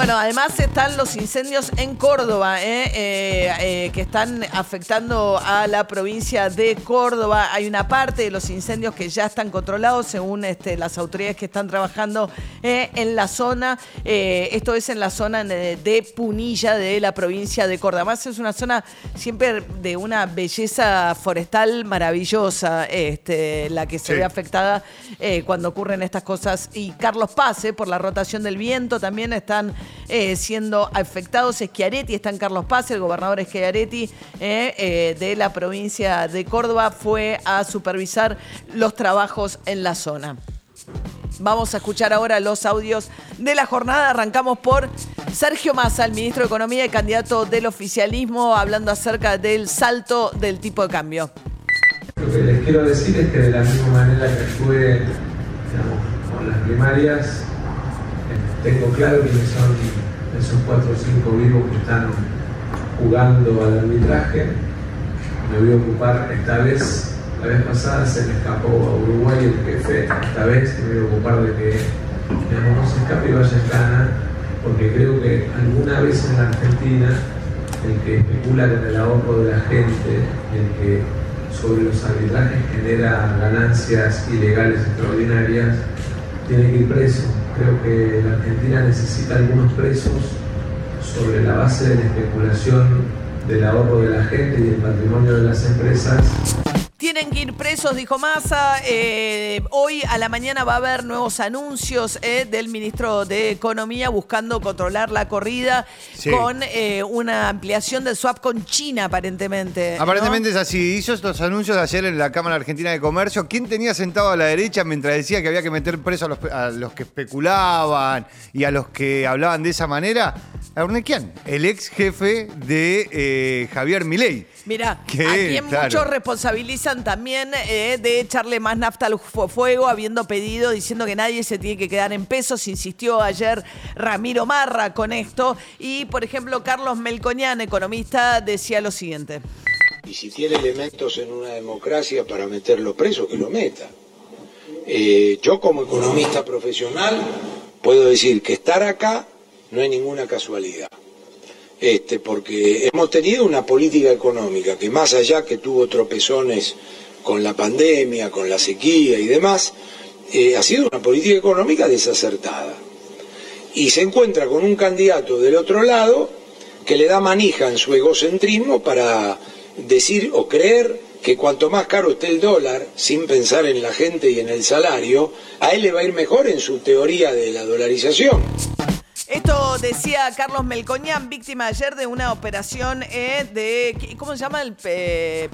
Bueno, además están los incendios en Córdoba, ¿eh? Eh, eh, que están afectando a la provincia de Córdoba. Hay una parte de los incendios que ya están controlados según este, las autoridades que están trabajando en la zona. esto es en la zona de, Punilla de la provincia de Córdoba. Además es una zona siempre de una belleza forestal maravillosa, este, la que se ve afectada cuando ocurren estas cosas. Y Carlos Paz, por la rotación del viento, también están eh, siendo afectados. Schiaretti está en Carlos Paz, el gobernador Schiaretti eh, eh, de la provincia de Córdoba fue a supervisar los trabajos en la zona. Vamos a escuchar ahora los audios de la jornada. Arrancamos por Sergio Massa, el ministro de Economía y candidato del oficialismo, hablando acerca del salto del tipo de cambio. Lo que les quiero decir es que de la misma manera que fue con las primarias, tengo claro quiénes son esos cuatro o cinco vivos que están jugando al arbitraje. Me voy a ocupar esta vez, la vez pasada se me escapó a Uruguay el jefe, esta vez me voy a ocupar de que no se escape y vaya en gana, porque creo que alguna vez en la Argentina el que especula con el ahorro de la gente, el que sobre los arbitrajes genera ganancias ilegales extraordinarias, tiene que ir preso Creo que la Argentina necesita algunos presos sobre la base de la especulación del ahorro de la gente y del patrimonio de las empresas tienen que ir presos, dijo Massa. Eh, hoy a la mañana va a haber nuevos anuncios eh, del ministro de Economía buscando controlar la corrida con eh, una ampliación del swap con China, aparentemente. Aparentemente es así. Hizo estos anuncios ayer en la Cámara Argentina de Comercio. ¿Quién tenía sentado a la derecha mientras decía que había que meter presos a los, que especulaban y a los que hablaban de esa manera? Ernequian, el ex jefe de Javier Milei. Mira, a quien muchos responsabilizan también eh, de echarle más nafta al fuego, habiendo pedido, diciendo que nadie se tiene que quedar en pesos. Insistió ayer Ramiro Marra con esto. Y, por ejemplo, Carlos Melconian, economista, decía lo siguiente. Y si tiene elementos en una democracia para meterlo preso, que lo meta. Eh, yo como economista profesional puedo decir que estar acá no es ninguna casualidad este, porque hemos tenido una política económica que más allá que tuvo tropezones con la pandemia, con la sequía y demás, eh, ha sido una política económica desacertada. Y se encuentra con un candidato del otro lado que le da manija en su egocentrismo para decir o creer que cuanto más caro esté el dólar, sin pensar en la gente y en el salario, a él le va a ir mejor en su teoría de la dolarización. Esto decía Carlos Melcoñán, víctima ayer de una operación eh, de. ¿Cómo se llama el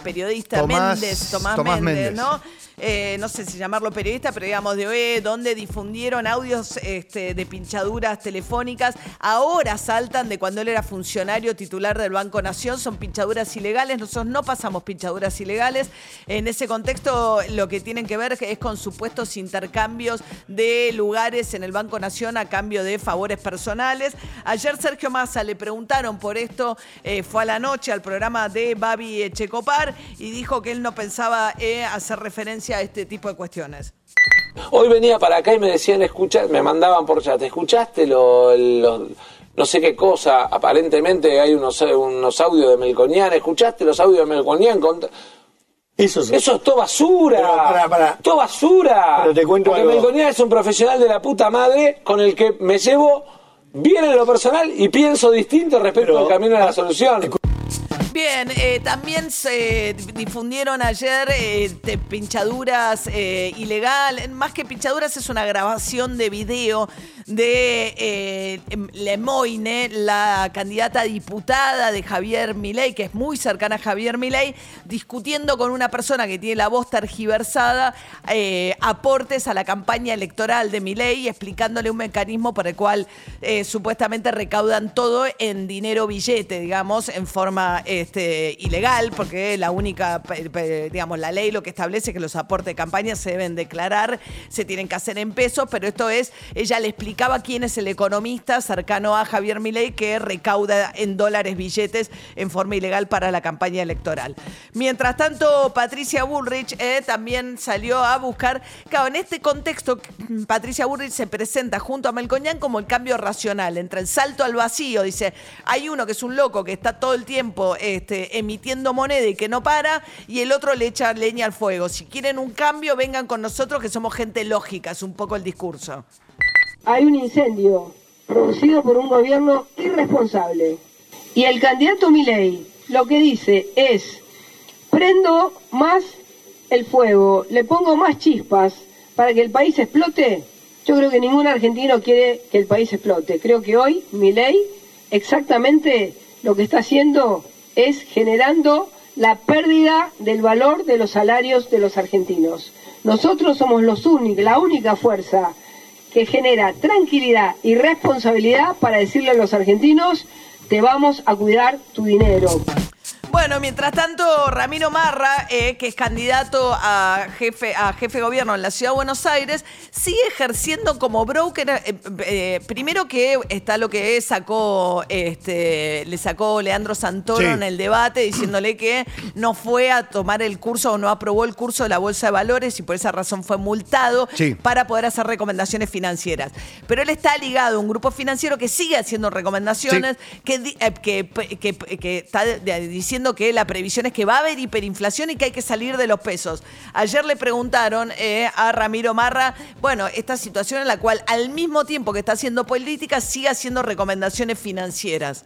periodista? Méndez, Tomás, Méndez, ¿no? Eh, no sé si llamarlo periodista, pero digamos de OE, donde difundieron audios este, de pinchaduras telefónicas. Ahora saltan de cuando él era funcionario titular del Banco Nación, son pinchaduras ilegales. Nosotros no pasamos pinchaduras ilegales. En ese contexto, lo que tienen que ver es con supuestos intercambios de lugares en el Banco Nación a cambio de favores personales. Ayer Sergio Massa le preguntaron por esto, eh, fue a la noche al programa de Babi Echecopar y dijo que él no pensaba eh, hacer referencia a este tipo de cuestiones? Hoy venía para acá y me decían, escucha, me mandaban por chat, ¿escuchaste lo, no sé qué cosa? Aparentemente hay unos, unos audios de Melconian, ¿escuchaste los audios de Melconian? Eso, es todo basura. para, para. Todo basura. Pero te cuento Porque Melconian es un profesional de la puta madre con el que me llevo bien en lo personal y pienso distinto respecto al camino de la solución. Bien, eh, también se difundieron ayer eh, pinchaduras eh, ilegal. Más que pinchaduras, es una grabación de video de eh, Lemoine, la candidata diputada de Javier Milei, que es muy cercana a Javier Milei, discutiendo con una persona que tiene la voz tergiversada eh, aportes a la campaña electoral de Milei, explicándole un mecanismo por el cual eh, supuestamente recaudan todo en dinero billete, digamos, en forma este, ilegal, porque la única, digamos, la ley lo que establece es que los aportes de campaña se deben declarar, se tienen que hacer en pesos, pero esto es, ella le explicaba quién es el economista cercano a Javier Milei que recauda en dólares billetes en forma ilegal para la campaña electoral. Mientras tanto, Patricia Bullrich eh, también salió a buscar, claro, en este contexto, Patricia Bullrich se presenta junto a Melcoñán como el cambio racional, entre el salto al vacío, dice, hay uno que es un loco que está todo el tiempo este, emitiendo moneda y que no para, y el otro le echa leña al fuego. Si quieren un cambio, vengan con nosotros que somos gente lógica, es un poco el discurso. Hay un incendio producido por un gobierno irresponsable. Y el candidato Milei lo que dice es, prendo más el fuego, le pongo más chispas para que el país explote. Yo creo que ningún argentino quiere que el país explote. Creo que hoy Milei exactamente lo que está haciendo es generando la pérdida del valor de los salarios de los argentinos. Nosotros somos los únicos, la única fuerza que genera tranquilidad y responsabilidad para decirle a los argentinos, te vamos a cuidar tu dinero. Bueno, mientras tanto, Ramiro Marra, eh, que es candidato a jefe, a jefe de gobierno en la Ciudad de Buenos Aires, sigue ejerciendo como broker. eh, eh, primero que está lo que sacó, este, le sacó Leandro Santoro Sí. en el debate, diciéndole que no fue a tomar el curso o no aprobó el curso de la Bolsa de Valores y por esa razón fue multado Sí. para poder hacer recomendaciones financieras. Pero él está ligado a un grupo financiero que sigue haciendo recomendaciones, que, di- eh, que, que- que está de- que la previsión es que va a haber hiperinflación y que hay que salir de los pesos. Ayer le preguntaron eh, a Ramiro Marra, bueno, esta situación en la cual al mismo tiempo que está haciendo política, sigue haciendo recomendaciones financieras.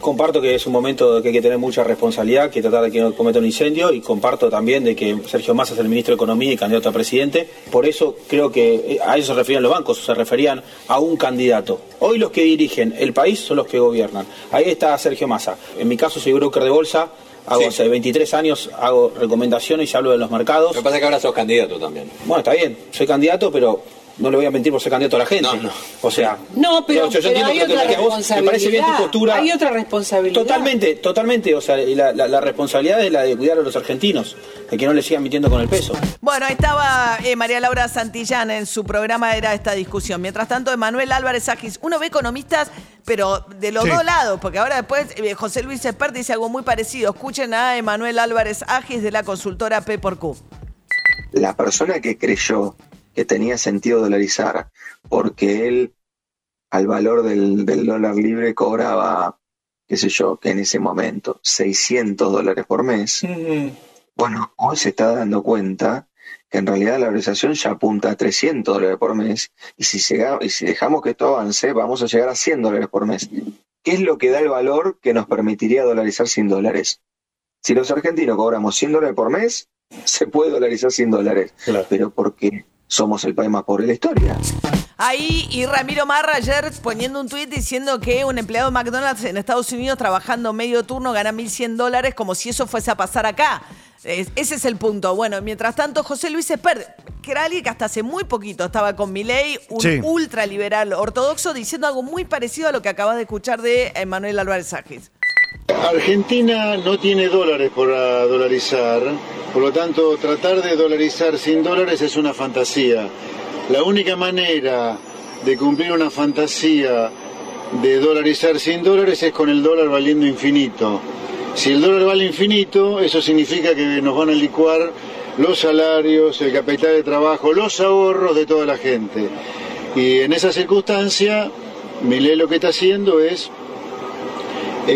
Comparto que es un momento que hay que tener mucha responsabilidad, que tratar de que no cometa un incendio y comparto también de que Sergio Massa es el ministro de Economía y candidato a presidente. Por eso creo que eh, a eso se referían los bancos, se referían a un candidato. Hoy los que dirigen el país son los que gobiernan. Ahí está Sergio Massa. En mi caso soy broker de bolsa, hago Sí. hace 23 años, hago recomendaciones y hablo de los mercados. Lo que pasa es que ahora sos candidato también. Bueno, está bien, soy candidato, pero no le voy a mentir por ser candidato a la gente. No, no. O sea, No, pero, yo- yo pero entiendo hay que- otra que a vos me parece bien tu responsabilidad. postura. Hay otra responsabilidad. Totalmente, totalmente. O sea, la, la- la responsabilidad es la de cuidar a los argentinos, de que no le sigan mintiendo con el peso. Bueno, estaba eh, María Laura Santillán en su programa, era esta discusión. Mientras tanto, Emanuel Álvarez Agis, uno ve economistas, pero de los Sí. dos lados, porque ahora después eh, José Luis Espert dice algo muy parecido. Escuchen a Emanuel Álvarez Agis de la consultora P por Q. la persona que creyó que tenía sentido dolarizar porque él al valor del, del dólar libre cobraba, qué sé yo, que en ese momento 600 dólares por mes, bueno, hoy se está dando cuenta que en realidad la valorización ya apunta a 300 dólares por mes y si, llega- y si dejamos que esto avance vamos a llegar a 100 dólares por mes. ¿Qué es lo que da el valor que nos permitiría dolarizar 100 dólares? Si los argentinos cobramos 100 dólares por mes, se puede dolarizar 100 dólares, Claro. pero porque somos el país más pobre de la historia. Ahí, y Ramiro Marra ayer poniendo un tuit diciendo que un empleado de McDonald's en Estados Unidos trabajando medio turno gana 1.100 dólares como si eso fuese a pasar acá. Es- ese es el punto. Bueno, mientras tanto, José Luis Espert, que era alguien que hasta hace muy poquito estaba con Milei, un Sí. ultraliberal ortodoxo, diciendo algo muy parecido a lo que acabas de escuchar de Emanuel Álvarez Agis. Argentina no tiene dólares para dolarizar, por lo tanto tratar de dolarizar sin dólares es una fantasía. La única manera de cumplir una fantasía de dolarizar sin dólares es con el dólar valiendo infinito. Si el dólar vale infinito, eso significa que nos van a licuar los salarios, el capital de trabajo, los ahorros de toda la gente. Y en esa circunstancia, Milei lo que está haciendo es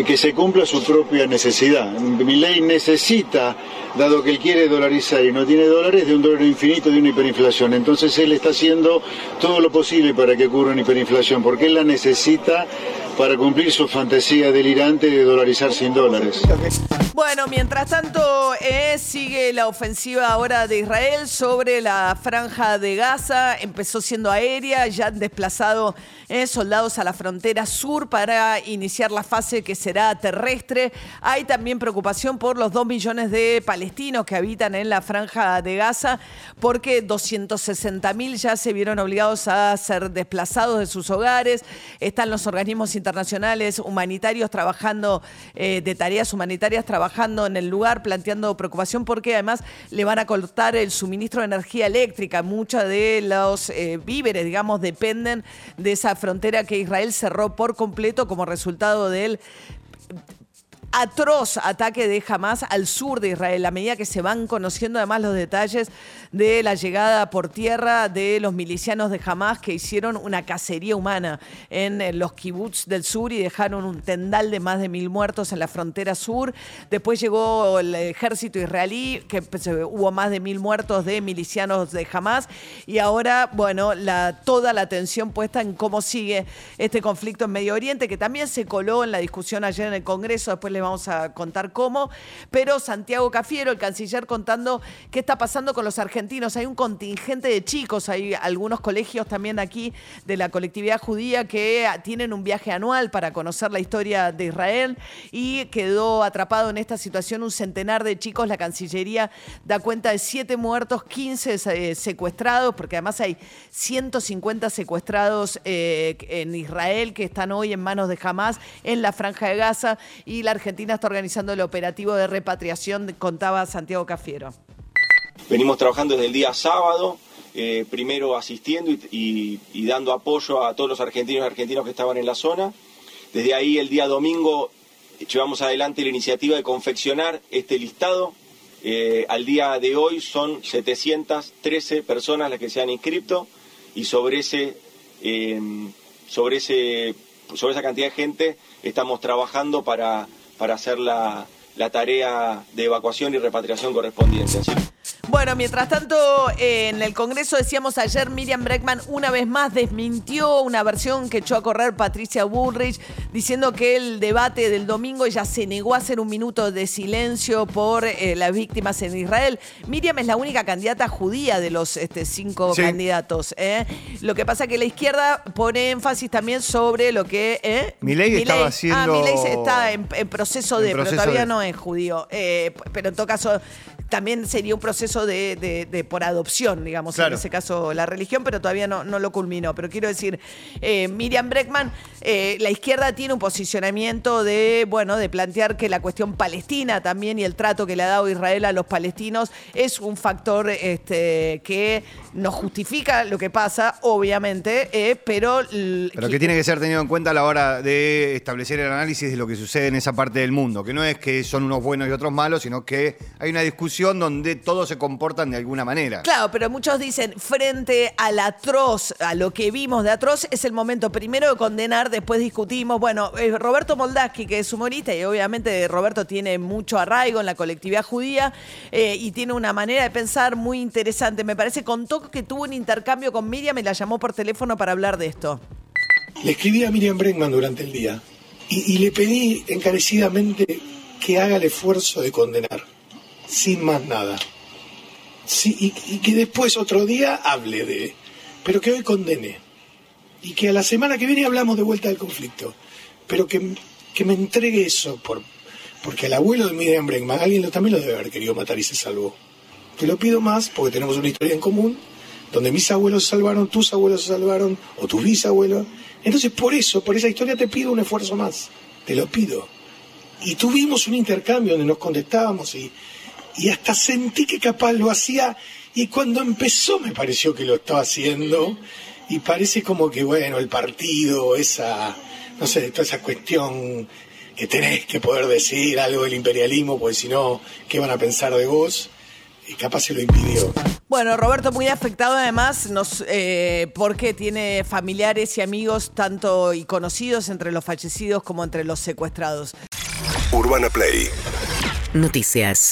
que se cumpla su propia necesidad. Mi ley necesita, dado que él quiere dolarizar y no tiene dólares, de un dólar infinito, de una hiperinflación. Entonces él está haciendo todo lo posible para que ocurra una hiperinflación, porque él la necesita para cumplir su fantasía delirante de dolarizar sin dólares. Bueno, mientras tanto, eh, sigue la ofensiva ahora de Israel sobre la franja de Gaza. Empezó siendo aérea, ya han desplazado eh, soldados a la frontera sur para iniciar la fase que será terrestre. Hay también preocupación por los dos millones de palestinos que habitan en la franja de Gaza, porque 260 mil ya se vieron obligados a ser desplazados de sus hogares. Están los organismos internacionales humanitarios trabajando eh, de tareas humanitarias trabajando en el lugar, planteando preocupación porque además le van a cortar el suministro de energía eléctrica. Muchos de los eh, víveres, digamos, dependen de esa frontera que Israel cerró por completo como resultado del atroz ataque de Hamas al sur de Israel, a medida que se van conociendo además los detalles de la llegada por tierra de los milicianos de Hamas que hicieron una cacería humana en eh, los kibbutz del sur y dejaron un tendal de más de mil muertos en la frontera sur. Después llegó el ejército israelí, que pues, eh, hubo más de mil muertos de milicianos de Hamas y ahora, bueno, toda la atención puesta en cómo sigue este conflicto en Medio Oriente, que también se coló en la discusión ayer en el Congreso, después le vamos a contar cómo, pero Santiago Cafiero, el canciller, contando qué está pasando con los argentinos. Hay un contingente de chicos, hay algunos colegios también aquí de la colectividad judía que tienen un viaje anual para conocer la historia de Israel y quedó atrapado en esta situación un centenar de chicos. La Cancillería da cuenta de siete muertos, 15 eh, secuestrados, porque además hay 150 secuestrados eh, en Israel que están hoy en manos de Hamas en la Franja de Gaza y la Argentina está organizando el operativo de repatriación, contaba Santiago Cafiero. Venimos trabajando desde el día sábado, eh, primero asistiendo y, dando apoyo a todos los argentinos y argentinos que estaban en la zona. Desde ahí el día domingo llevamos adelante la iniciativa de confeccionar este listado. Eh, al día de hoy son 713 personas las que se han inscrito y sobre ese, eh, sobre ese, sobre esa cantidad de gente estamos trabajando para para hacer la, la tarea de evacuación y repatriación correspondiente. Bueno, mientras tanto, en el Congreso decíamos ayer, Miriam Breckman una vez más desmintió una versión que echó a correr Patricia Bullrich, diciendo que el debate del domingo ella se negó a hacer un minuto de silencio por eh, las víctimas en Israel. Miriam es la única candidata judía de los este, cinco candidatos. ¿eh? Lo que pasa es que la izquierda pone énfasis también sobre lo que... ¿eh? Milei estaba haciendo... Ah, Milei está en, proceso de, pero todavía no es judío. Pero en todo caso también sería un proceso de, por adopción, digamos, en ese caso la religión, pero todavía no, no lo culminó. Pero quiero decir, eh, Miriam Breckman, eh, la izquierda tiene un posicionamiento de, bueno, de plantear que la cuestión palestina también y el trato que le ha dado Israel a los palestinos es un factor este, que no justifica lo que pasa, obviamente, eh, pero... Pero que tiene que ser tenido en cuenta a la hora de establecer el análisis de lo que sucede en esa parte del mundo, que no es que son unos buenos y otros malos, sino que hay una discusión donde todos se comportan de alguna manera. Claro, pero muchos dicen, frente al atroz, a lo que vimos de atroz, es el momento primero de condenar, después discutimos. Bueno, eh, Roberto Moldaski, que es humorista, y obviamente Roberto tiene mucho arraigo en la colectividad judía eh, y tiene una manera de pensar muy interesante. Me parece, contó que tuvo un intercambio con Miriam y la llamó por teléfono para hablar de esto. Le escribí a Miriam Bregman durante el día y le pedí encarecidamente que haga el esfuerzo de condenar sin más nada. Sí, y, que después otro día hable de, pero que hoy condene. Y que a la semana que viene hablamos de vuelta del conflicto. Pero que, que me entregue eso, por, porque el abuelo de Miriam Bregman, alguien lo, también lo debe haber querido matar y se salvó. Te lo pido más porque tenemos una historia en común, donde mis abuelos se salvaron, tus abuelos se salvaron, o tus bisabuelos. Entonces, por eso, por esa historia te pido un esfuerzo más. Te lo pido. Y tuvimos un intercambio donde nos contestábamos y, y hasta sentí que capaz lo hacía y cuando empezó me pareció que lo estaba haciendo y parece como que bueno el partido esa no sé toda esa cuestión que tenés que poder decir algo del imperialismo porque si no qué van a pensar de vos y capaz se lo impidió. Bueno, Roberto muy afectado además nos, eh, porque tiene familiares y amigos tanto y conocidos entre los fallecidos como entre los secuestrados. Urbana Play. Noticias.